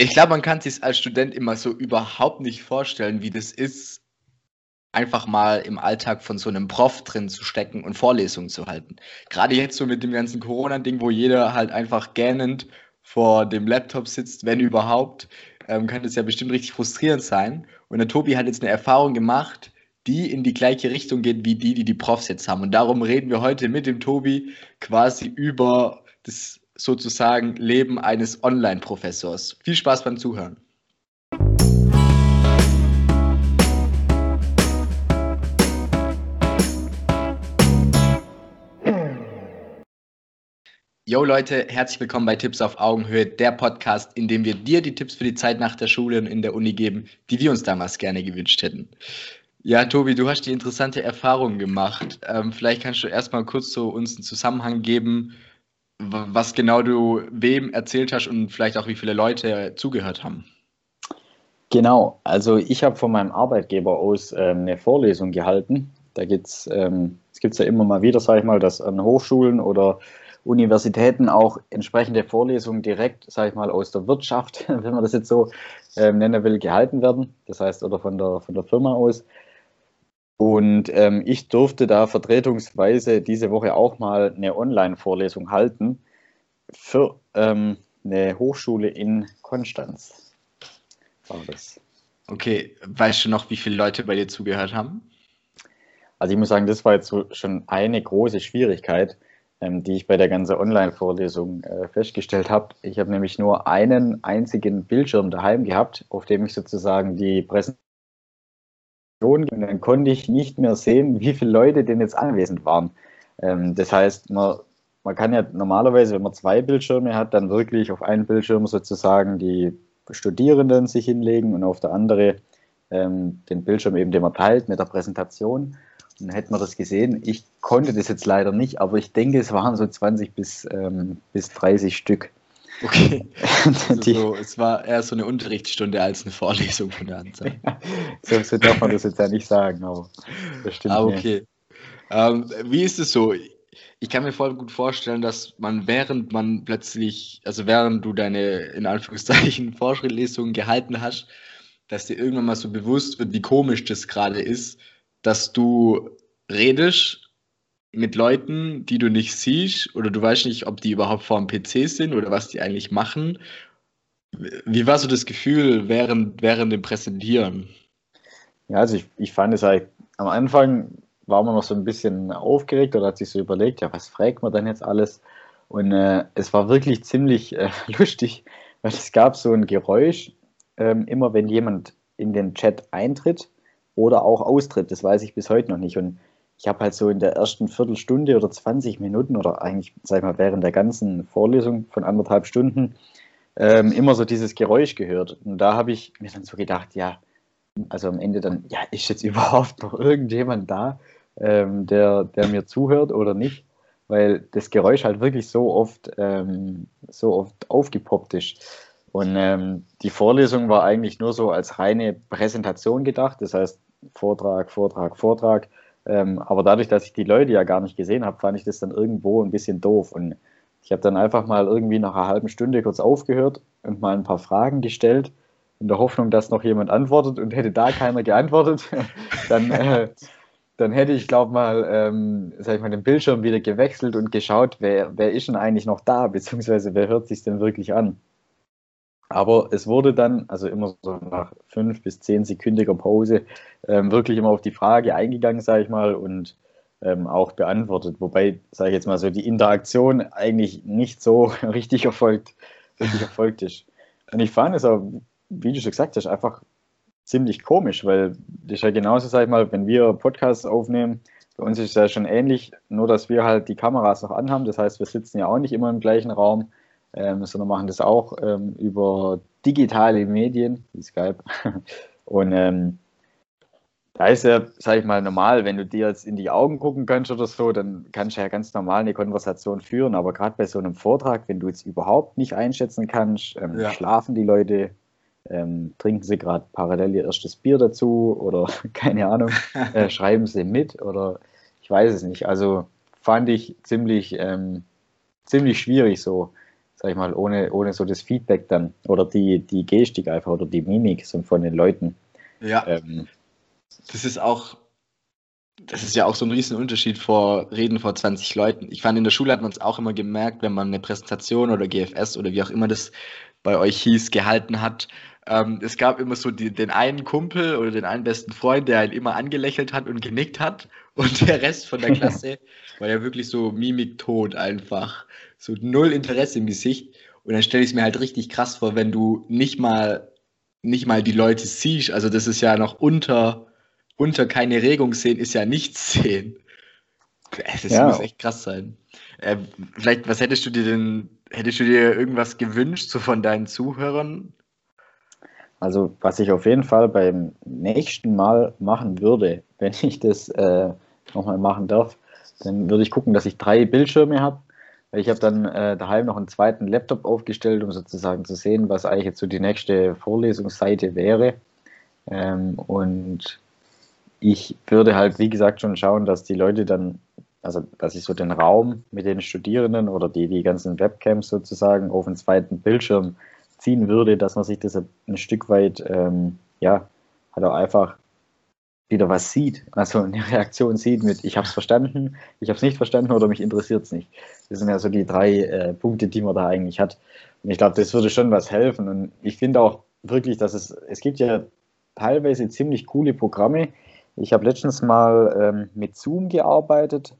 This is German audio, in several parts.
Ich glaube, man kann sich als Student immer so überhaupt nicht vorstellen, wie das ist, einfach mal im Alltag von so einem Prof drin zu stecken und Vorlesungen zu halten. Gerade jetzt so mit dem ganzen Corona-Ding, wo jeder halt einfach gähnend vor dem Laptop sitzt, wenn überhaupt, ähm, kann das ja bestimmt richtig frustrierend sein. Und der Tobi hat jetzt eine Erfahrung gemacht, die in die gleiche Richtung geht wie die, die die Profs jetzt haben. Und darum reden wir heute mit dem Tobi quasi über das sozusagen Leben eines Online-Professors. Viel Spaß beim Zuhören. Yo Leute, herzlich willkommen bei Tipps auf Augenhöhe, der Podcast, in dem wir dir die Tipps für die Zeit nach der Schule und in der Uni geben, die wir uns damals gerne gewünscht hätten. Ja, Tobi, du hast die interessante Erfahrung gemacht. Ähm, vielleicht kannst du erstmal kurz so uns einen Zusammenhang geben, was genau du wem erzählt hast und vielleicht auch wie viele Leute zugehört haben. Genau, also ich habe von meinem Arbeitgeber aus ähm, eine Vorlesung gehalten. Da gibt's, ähm, es gibt ja immer mal wieder, sage ich mal, dass an Hochschulen oder Universitäten auch entsprechende Vorlesungen direkt, sage ich mal, aus der Wirtschaft, wenn man das jetzt so ähm, nennen will, gehalten werden. Das heißt, oder von der, von der Firma aus. Und ähm, ich durfte da vertretungsweise diese Woche auch mal eine Online-Vorlesung halten für ähm, eine Hochschule in Konstanz. War das. Okay, weißt du noch, wie viele Leute bei dir zugehört haben? Also ich muss sagen, das war jetzt so schon eine große Schwierigkeit ähm, die ich bei der ganzen Online-Vorlesung äh, festgestellt habe. Ich habe nämlich nur einen einzigen Bildschirm daheim gehabt, auf dem ich sozusagen die Präsentation und dann konnte ich nicht mehr sehen, wie viele Leute denn jetzt anwesend waren. Ähm, das heißt, man, man kann ja normalerweise, wenn man zwei Bildschirme hat, dann wirklich auf einen Bildschirm sozusagen die Studierenden sich hinlegen und auf der andere ähm, den Bildschirm eben, den man teilt mit der Präsentation dann hätten wir das gesehen. Ich konnte das jetzt leider nicht, aber ich denke, es waren so 20 bis, ähm, bis 30 Stück. Okay. Also so, es war eher so eine Unterrichtsstunde als eine Vorlesung von der Anzahl. so, so darf man das jetzt ja nicht sagen, aber das stimmt. Ah, okay. Ähm, wie ist es so? Ich kann mir voll gut vorstellen, dass man, während man plötzlich, also während du deine, in Anführungszeichen, Vorschrittlesungen gehalten hast, dass dir irgendwann mal so bewusst wird, wie komisch das gerade ist, dass du redest mit Leuten, die du nicht siehst oder du weißt nicht, ob die überhaupt vor dem PC sind oder was die eigentlich machen. Wie war so das Gefühl während, während dem Präsentieren? Ja, also ich, ich fand es halt, am Anfang war man noch so ein bisschen aufgeregt oder hat sich so überlegt, ja, was fragt man denn jetzt alles? Und äh, es war wirklich ziemlich äh, lustig, weil es gab so ein Geräusch, äh, immer wenn jemand in den Chat eintritt, oder auch austritt. Das weiß ich bis heute noch nicht. Und ich habe halt so in der ersten Viertelstunde oder 20 Minuten oder eigentlich, sag ich mal, während der ganzen Vorlesung von anderthalb Stunden ähm, immer so dieses Geräusch gehört. Und da habe ich mir dann so gedacht, ja, also am Ende dann, ja, ist jetzt überhaupt noch irgendjemand da, ähm, der, der mir zuhört oder nicht? Weil das Geräusch halt wirklich so oft, ähm, so oft aufgepoppt ist. Und ähm, die Vorlesung war eigentlich nur so als reine Präsentation gedacht, das heißt Vortrag, Vortrag, Vortrag. Ähm, aber dadurch, dass ich die Leute ja gar nicht gesehen habe, fand ich das dann irgendwo ein bisschen doof. Und ich habe dann einfach mal irgendwie nach einer halben Stunde kurz aufgehört und mal ein paar Fragen gestellt, in der Hoffnung, dass noch jemand antwortet. Und hätte da keiner geantwortet, dann, äh, dann hätte ich, glaube mal, ähm, ich mal, den Bildschirm wieder gewechselt und geschaut, wer, wer ist denn eigentlich noch da, beziehungsweise wer hört sich denn wirklich an. Aber es wurde dann, also immer so nach fünf bis zehn sekündiger Pause, ähm, wirklich immer auf die Frage eingegangen, sage ich mal, und ähm, auch beantwortet. Wobei, sage ich jetzt mal so, die Interaktion eigentlich nicht so richtig erfolgt, richtig erfolgt ist. Und ich fand es auch, wie du schon gesagt hast, einfach ziemlich komisch, weil das ist ja genauso, sag ich mal, wenn wir Podcasts aufnehmen, bei uns ist es ja schon ähnlich, nur dass wir halt die Kameras noch anhaben. Das heißt, wir sitzen ja auch nicht immer im gleichen Raum ähm, sondern machen das auch ähm, über digitale Medien, wie Skype. Und ähm, da ist ja, sag ich mal, normal, wenn du dir jetzt in die Augen gucken kannst oder so, dann kannst du ja ganz normal eine Konversation führen. Aber gerade bei so einem Vortrag, wenn du jetzt überhaupt nicht einschätzen kannst, ähm, ja. schlafen die Leute, ähm, trinken sie gerade parallel ihr erstes Bier dazu oder keine Ahnung, äh, schreiben sie mit oder ich weiß es nicht. Also fand ich ziemlich, ähm, ziemlich schwierig so sag ich mal, ohne, ohne so das Feedback dann oder die, die Gestik einfach oder die Mimik so von den Leuten. Ja. Ähm, das ist auch, das ist ja auch so ein Riesenunterschied vor Reden vor 20 Leuten. Ich fand, in der Schule hat man es auch immer gemerkt, wenn man eine Präsentation oder GFS oder wie auch immer das bei euch hieß, gehalten hat. Ähm, es gab immer so die, den einen Kumpel oder den einen besten Freund, der halt immer angelächelt hat und genickt hat. Und der Rest von der Klasse war ja wirklich so mimiktot einfach. So null Interesse im Gesicht. Und dann stelle ich es mir halt richtig krass vor, wenn du nicht mal, nicht mal die Leute siehst. Also das ist ja noch unter, unter keine Regung sehen, ist ja nichts sehen. Das ja. muss echt krass sein. Äh, vielleicht, was hättest du dir denn, hättest du dir irgendwas gewünscht, so von deinen Zuhörern? Also, was ich auf jeden Fall beim nächsten Mal machen würde, wenn ich das äh, nochmal machen darf, dann würde ich gucken, dass ich drei Bildschirme habe. Ich habe dann äh, daheim noch einen zweiten Laptop aufgestellt, um sozusagen zu sehen, was eigentlich jetzt so die nächste Vorlesungsseite wäre. Ähm, und ich würde halt, wie gesagt, schon schauen, dass die Leute dann, also dass ich so den Raum mit den Studierenden oder die, die ganzen Webcams sozusagen auf den zweiten Bildschirm ziehen würde, dass man sich das ein Stück weit, ähm, ja, halt auch einfach wieder was sieht, also eine Reaktion sieht mit, ich habe es verstanden, ich habe es nicht verstanden oder mich interessiert es nicht. Das sind ja so die drei äh, Punkte, die man da eigentlich hat. Und ich glaube, das würde schon was helfen. Und ich finde auch wirklich, dass es, es gibt ja teilweise ziemlich coole Programme. Ich habe letztens mal ähm, mit Zoom gearbeitet.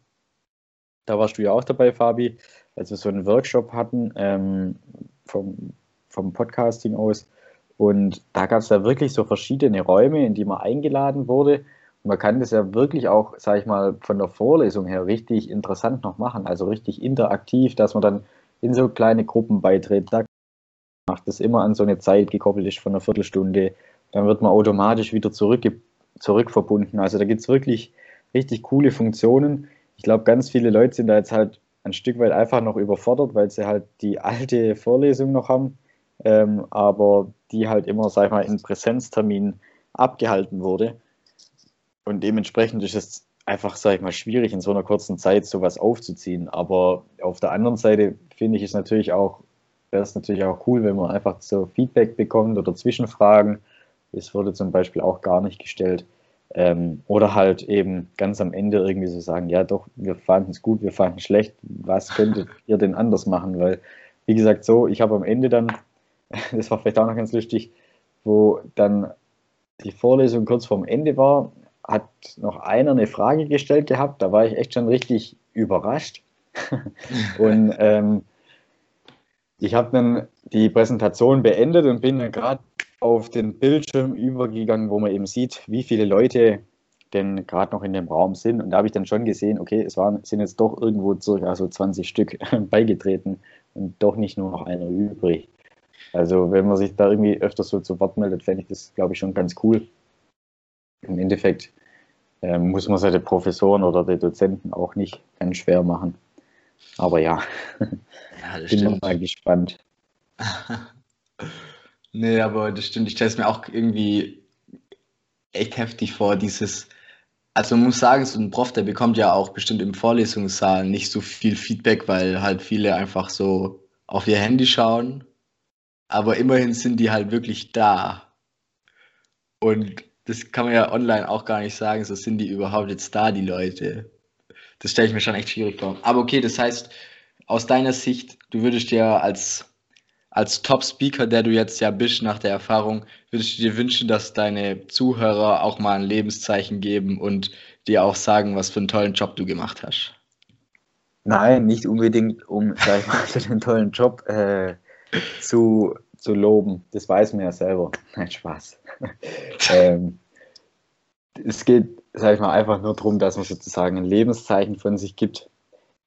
Da warst du ja auch dabei, Fabi, als wir so einen Workshop hatten ähm, vom, vom Podcasting aus. Und da gab es ja wirklich so verschiedene Räume, in die man eingeladen wurde. Und man kann das ja wirklich auch, sage ich mal, von der Vorlesung her richtig interessant noch machen, also richtig interaktiv, dass man dann in so kleine Gruppen beitritt. Da macht das immer an so eine Zeit gekoppelt ist von einer Viertelstunde. Dann wird man automatisch wieder zurück, zurückverbunden. Also da gibt es wirklich richtig coole Funktionen. Ich glaube, ganz viele Leute sind da jetzt halt ein Stück weit einfach noch überfordert, weil sie halt die alte Vorlesung noch haben ähm, aber die halt immer, sag ich mal, in Präsenzterminen abgehalten wurde. Und dementsprechend ist es einfach, sag ich mal, schwierig in so einer kurzen Zeit sowas aufzuziehen. Aber auf der anderen Seite finde ich es natürlich auch, wäre es natürlich auch cool, wenn man einfach so Feedback bekommt oder Zwischenfragen. Das wurde zum Beispiel auch gar nicht gestellt. Ähm, oder halt eben ganz am Ende irgendwie so sagen, ja doch, wir fanden es gut, wir fanden es schlecht, was könntet ihr denn anders machen? Weil, wie gesagt, so, ich habe am Ende dann das war vielleicht auch noch ganz lustig, wo dann die Vorlesung kurz vorm Ende war, hat noch einer eine Frage gestellt gehabt, da war ich echt schon richtig überrascht. und ähm, ich habe dann die Präsentation beendet und bin dann gerade auf den Bildschirm übergegangen, wo man eben sieht, wie viele Leute denn gerade noch in dem Raum sind. Und da habe ich dann schon gesehen, okay, es waren, sind jetzt doch irgendwo circa so 20 Stück beigetreten und doch nicht nur noch einer übrig. Also wenn man sich da irgendwie öfters so zu Wort meldet, fände ich das, glaube ich, schon ganz cool. Im Endeffekt äh, muss man seine Professoren oder die Dozenten auch nicht ganz schwer machen. Aber ja, ja bin stimmt. mal gespannt. nee, aber das stimmt. Ich stelle es mir auch irgendwie echt heftig vor, dieses, also man muss sagen, so ein Prof, der bekommt ja auch bestimmt im Vorlesungssaal nicht so viel Feedback, weil halt viele einfach so auf ihr Handy schauen aber immerhin sind die halt wirklich da. Und das kann man ja online auch gar nicht sagen, so sind die überhaupt jetzt da, die Leute. Das stelle ich mir schon echt schwierig vor. Aber okay, das heißt, aus deiner Sicht, du würdest dir als, als Top-Speaker, der du jetzt ja bist nach der Erfahrung, würdest du dir wünschen, dass deine Zuhörer auch mal ein Lebenszeichen geben und dir auch sagen, was für einen tollen Job du gemacht hast? Nein, nicht unbedingt, um, sag ich mal, für den tollen Job äh, zu, zu loben. Das weiß man ja selber. Nein, Spaß. ähm, es geht, sag ich mal, einfach nur darum, dass man sozusagen ein Lebenszeichen von sich gibt,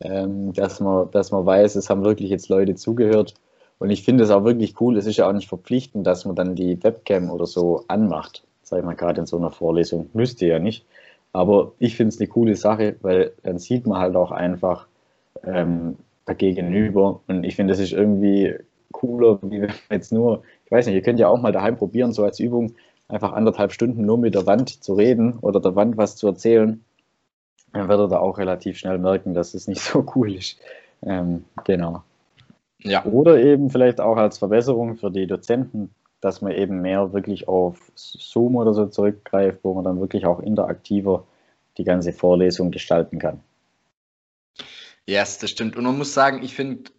ähm, dass, man, dass man weiß, es haben wirklich jetzt Leute zugehört. Und ich finde es auch wirklich cool, es ist ja auch nicht verpflichtend, dass man dann die Webcam oder so anmacht, sag ich mal, gerade in so einer Vorlesung. Müsste ja nicht. Aber ich finde es eine coole Sache, weil dann sieht man halt auch einfach ähm, dagegenüber. Und ich finde, das ist irgendwie cooler, wie wenn jetzt nur, ich weiß nicht, ihr könnt ja auch mal daheim probieren, so als Übung, einfach anderthalb Stunden nur mit der Wand zu reden oder der Wand was zu erzählen. Dann werdet ihr da auch relativ schnell merken, dass es nicht so cool ist. Ähm, genau. Ja. Oder eben vielleicht auch als Verbesserung für die Dozenten, dass man eben mehr wirklich auf Zoom oder so zurückgreift, wo man dann wirklich auch interaktiver die ganze Vorlesung gestalten kann. Ja, yes, das stimmt. Und man muss sagen, ich finde,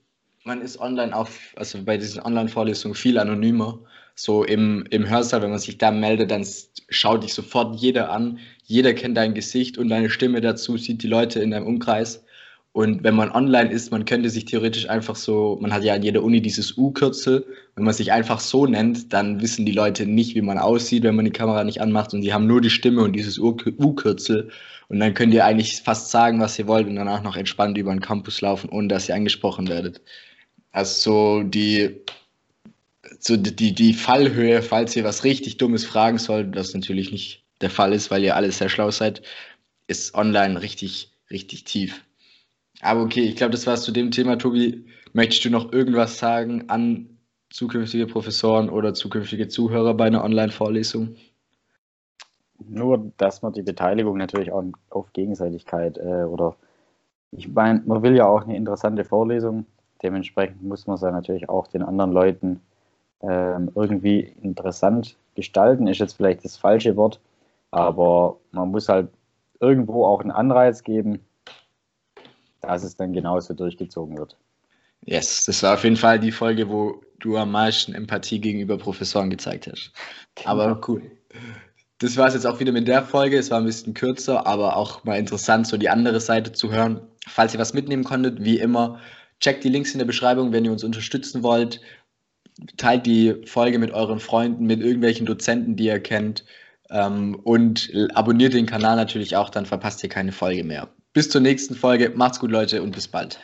man ist online auch, also bei diesen Online-Vorlesungen viel anonymer. So im, im Hörsaal, wenn man sich da meldet, dann schaut dich sofort jeder an. Jeder kennt dein Gesicht und deine Stimme dazu, sieht die Leute in deinem Umkreis. Und wenn man online ist, man könnte sich theoretisch einfach so, man hat ja an jeder Uni dieses U-Kürzel, wenn man sich einfach so nennt, dann wissen die Leute nicht, wie man aussieht, wenn man die Kamera nicht anmacht und die haben nur die Stimme und dieses U-Kürzel. Und dann könnt ihr eigentlich fast sagen, was ihr wollt und danach noch entspannt über den Campus laufen, ohne dass ihr angesprochen werdet. Also so die, so die, die Fallhöhe, falls ihr was richtig Dummes fragen sollt, das natürlich nicht der Fall ist, weil ihr alle sehr schlau seid, ist online richtig, richtig tief. Aber okay, ich glaube, das war es zu dem Thema. Tobi, möchtest du noch irgendwas sagen an zukünftige Professoren oder zukünftige Zuhörer bei einer Online-Vorlesung? Nur, dass man die Beteiligung natürlich auch auf Gegenseitigkeit äh, oder ich meine, man will ja auch eine interessante Vorlesung. Dementsprechend muss man es ja natürlich auch den anderen Leuten äh, irgendwie interessant gestalten, ist jetzt vielleicht das falsche Wort, aber man muss halt irgendwo auch einen Anreiz geben, dass es dann genauso durchgezogen wird. Yes, das war auf jeden Fall die Folge, wo du am meisten Empathie gegenüber Professoren gezeigt hast. Genau. Aber cool. Das war es jetzt auch wieder mit der Folge. Es war ein bisschen kürzer, aber auch mal interessant, so die andere Seite zu hören. Falls ihr was mitnehmen konntet, wie immer, checkt die Links in der Beschreibung, wenn ihr uns unterstützen wollt. Teilt die Folge mit euren Freunden, mit irgendwelchen Dozenten, die ihr kennt. Ähm, und abonniert den Kanal natürlich auch, dann verpasst ihr keine Folge mehr. Bis zur nächsten Folge. Macht's gut, Leute, und bis bald.